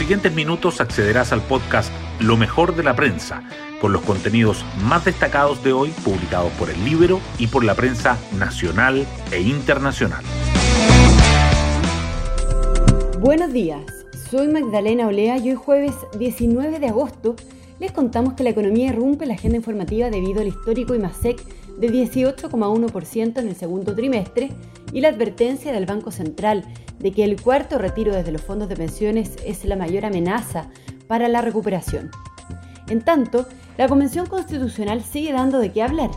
siguientes minutos accederás al podcast Lo mejor de la prensa, con los contenidos más destacados de hoy publicados por el Libro y por la prensa nacional e internacional. Buenos días, soy Magdalena Olea y hoy jueves 19 de agosto les contamos que la economía irrumpe la agenda informativa debido al histórico IMASEC de 18,1% en el segundo trimestre y la advertencia del Banco Central de que el cuarto retiro desde los fondos de pensiones es la mayor amenaza para la recuperación. En tanto, la Convención Constitucional sigue dando de qué hablar.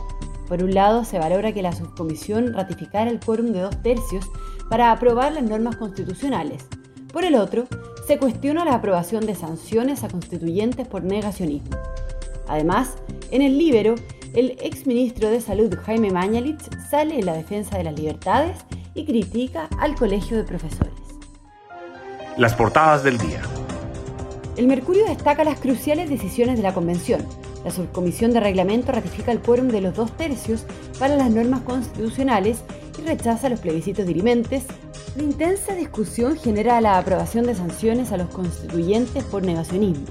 Por un lado, se valora que la subcomisión ratificara el quórum de dos tercios para aprobar las normas constitucionales. Por el otro, se cuestiona la aprobación de sanciones a constituyentes por negacionismo. Además, en el Libero, el exministro de Salud Jaime Mañalich sale en la defensa de las libertades y critica al Colegio de Profesores. Las portadas del día. El Mercurio destaca las cruciales decisiones de la Convención. La subcomisión de reglamento ratifica el quórum de los dos tercios para las normas constitucionales y rechaza los plebiscitos dirimentes. La intensa discusión genera la aprobación de sanciones a los constituyentes por negacionismo.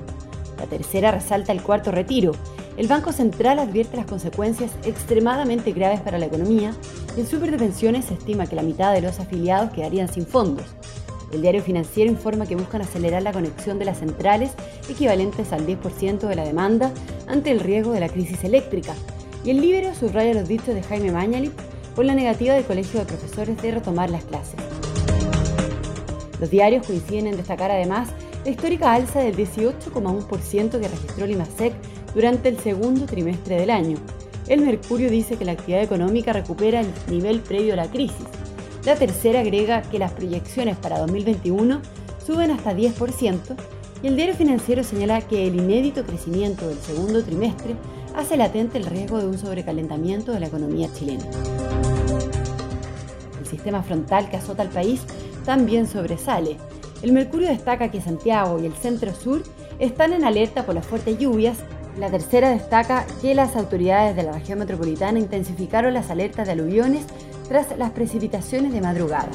La tercera resalta el cuarto retiro. El Banco Central advierte las consecuencias extremadamente graves para la economía y en Super de Pensiones se estima que la mitad de los afiliados quedarían sin fondos. El diario financiero informa que buscan acelerar la conexión de las centrales equivalentes al 10% de la demanda ante el riesgo de la crisis eléctrica. Y el Libero subraya los dichos de Jaime Mañalit por la negativa del Colegio de Profesores de retomar las clases. Los diarios coinciden en destacar además la histórica alza del 18,1% que registró el durante el segundo trimestre del año. El Mercurio dice que la actividad económica recupera el nivel previo a la crisis la tercera agrega que las proyecciones para 2021 suben hasta 10% y el diario financiero señala que el inédito crecimiento del segundo trimestre hace latente el riesgo de un sobrecalentamiento de la economía chilena. El sistema frontal que azota al país también sobresale. El Mercurio destaca que Santiago y el centro sur están en alerta por las fuertes lluvias. La tercera destaca que las autoridades de la región metropolitana intensificaron las alertas de aluviones tras las precipitaciones de madrugada.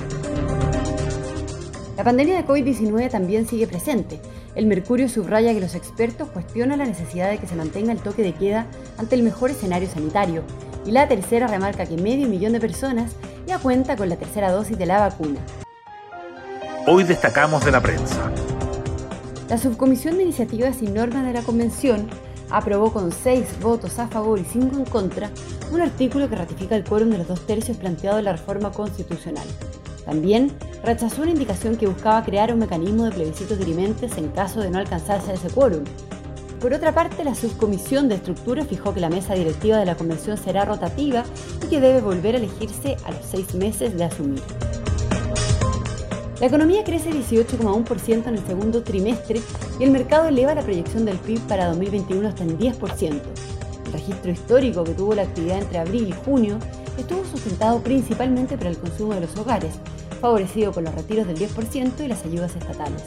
La pandemia de COVID-19 también sigue presente. El Mercurio subraya que los expertos cuestionan la necesidad de que se mantenga el toque de queda ante el mejor escenario sanitario. Y la tercera remarca que medio millón de personas ya cuenta con la tercera dosis de la vacuna. Hoy destacamos de la prensa. La Subcomisión de Iniciativas y Normas de la Convención aprobó con seis votos a favor y cinco en contra un artículo que ratifica el quórum de los dos tercios planteado en la reforma constitucional. También rechazó una indicación que buscaba crear un mecanismo de plebiscitos dirimentes en caso de no alcanzarse ese quórum. Por otra parte, la subcomisión de estructura fijó que la mesa directiva de la convención será rotativa y que debe volver a elegirse a los seis meses de asumir. La economía crece 18,1% en el segundo trimestre y el mercado eleva la proyección del PIB para 2021 hasta en 10%. El registro histórico que tuvo la actividad entre abril y junio estuvo sustentado principalmente por el consumo de los hogares, favorecido por los retiros del 10% y las ayudas estatales.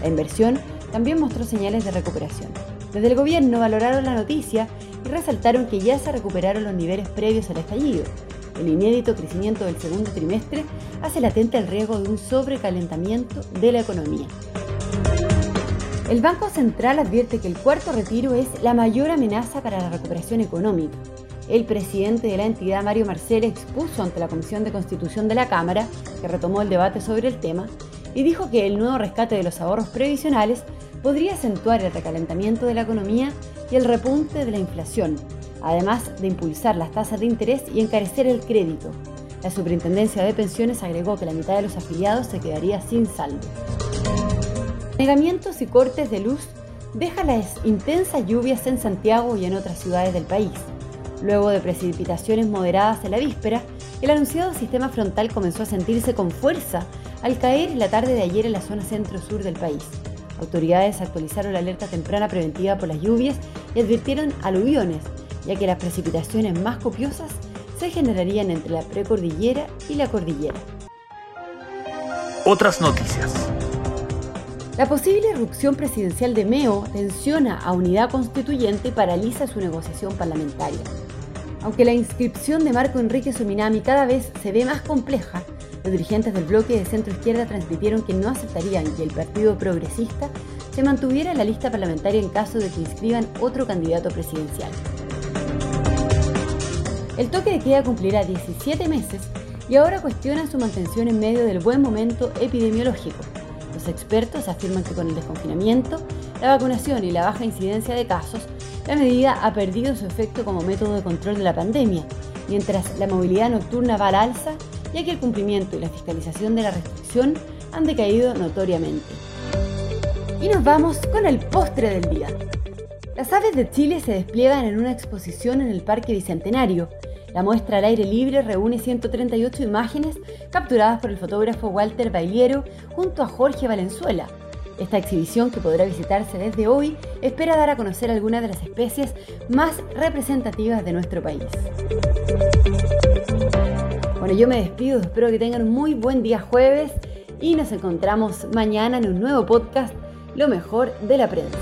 La inversión también mostró señales de recuperación. Desde el gobierno valoraron la noticia y resaltaron que ya se recuperaron los niveles previos al estallido, el inédito crecimiento del segundo trimestre hace latente el riesgo de un sobrecalentamiento de la economía. El Banco Central advierte que el cuarto retiro es la mayor amenaza para la recuperación económica. El presidente de la entidad, Mario Marcel, expuso ante la Comisión de Constitución de la Cámara, que retomó el debate sobre el tema, y dijo que el nuevo rescate de los ahorros previsionales podría acentuar el recalentamiento de la economía y el repunte de la inflación, además de impulsar las tasas de interés y encarecer el crédito. La Superintendencia de Pensiones agregó que la mitad de los afiliados se quedaría sin saldo. Negamientos y cortes de luz dejan las intensas lluvias en Santiago y en otras ciudades del país. Luego de precipitaciones moderadas en la víspera, el anunciado sistema frontal comenzó a sentirse con fuerza al caer la tarde de ayer en la zona centro-sur del país. Autoridades actualizaron la alerta temprana preventiva por las lluvias y advirtieron aluviones, ya que las precipitaciones más copiosas se generarían entre la precordillera y la cordillera. Otras noticias. La posible irrupción presidencial de Meo tensiona a Unidad Constituyente y paraliza su negociación parlamentaria. Aunque la inscripción de Marco Enrique Suminami cada vez se ve más compleja, los dirigentes del bloque de centro izquierda transmitieron que no aceptarían que el Partido Progresista se mantuviera en la lista parlamentaria en caso de que inscriban otro candidato presidencial. El toque de queda cumplirá 17 meses y ahora cuestionan su mantención en medio del buen momento epidemiológico. Los expertos afirman que con el desconfinamiento, la vacunación y la baja incidencia de casos, la medida ha perdido su efecto como método de control de la pandemia, mientras la movilidad nocturna va al alza, ya que el cumplimiento y la fiscalización de la restricción han decaído notoriamente. Y nos vamos con el postre del día. Las aves de Chile se despliegan en una exposición en el Parque Bicentenario. La muestra al aire libre reúne 138 imágenes capturadas por el fotógrafo Walter Bailiero junto a Jorge Valenzuela. Esta exhibición, que podrá visitarse desde hoy, espera dar a conocer algunas de las especies más representativas de nuestro país. Bueno, yo me despido, espero que tengan un muy buen día jueves y nos encontramos mañana en un nuevo podcast, Lo mejor de la prensa.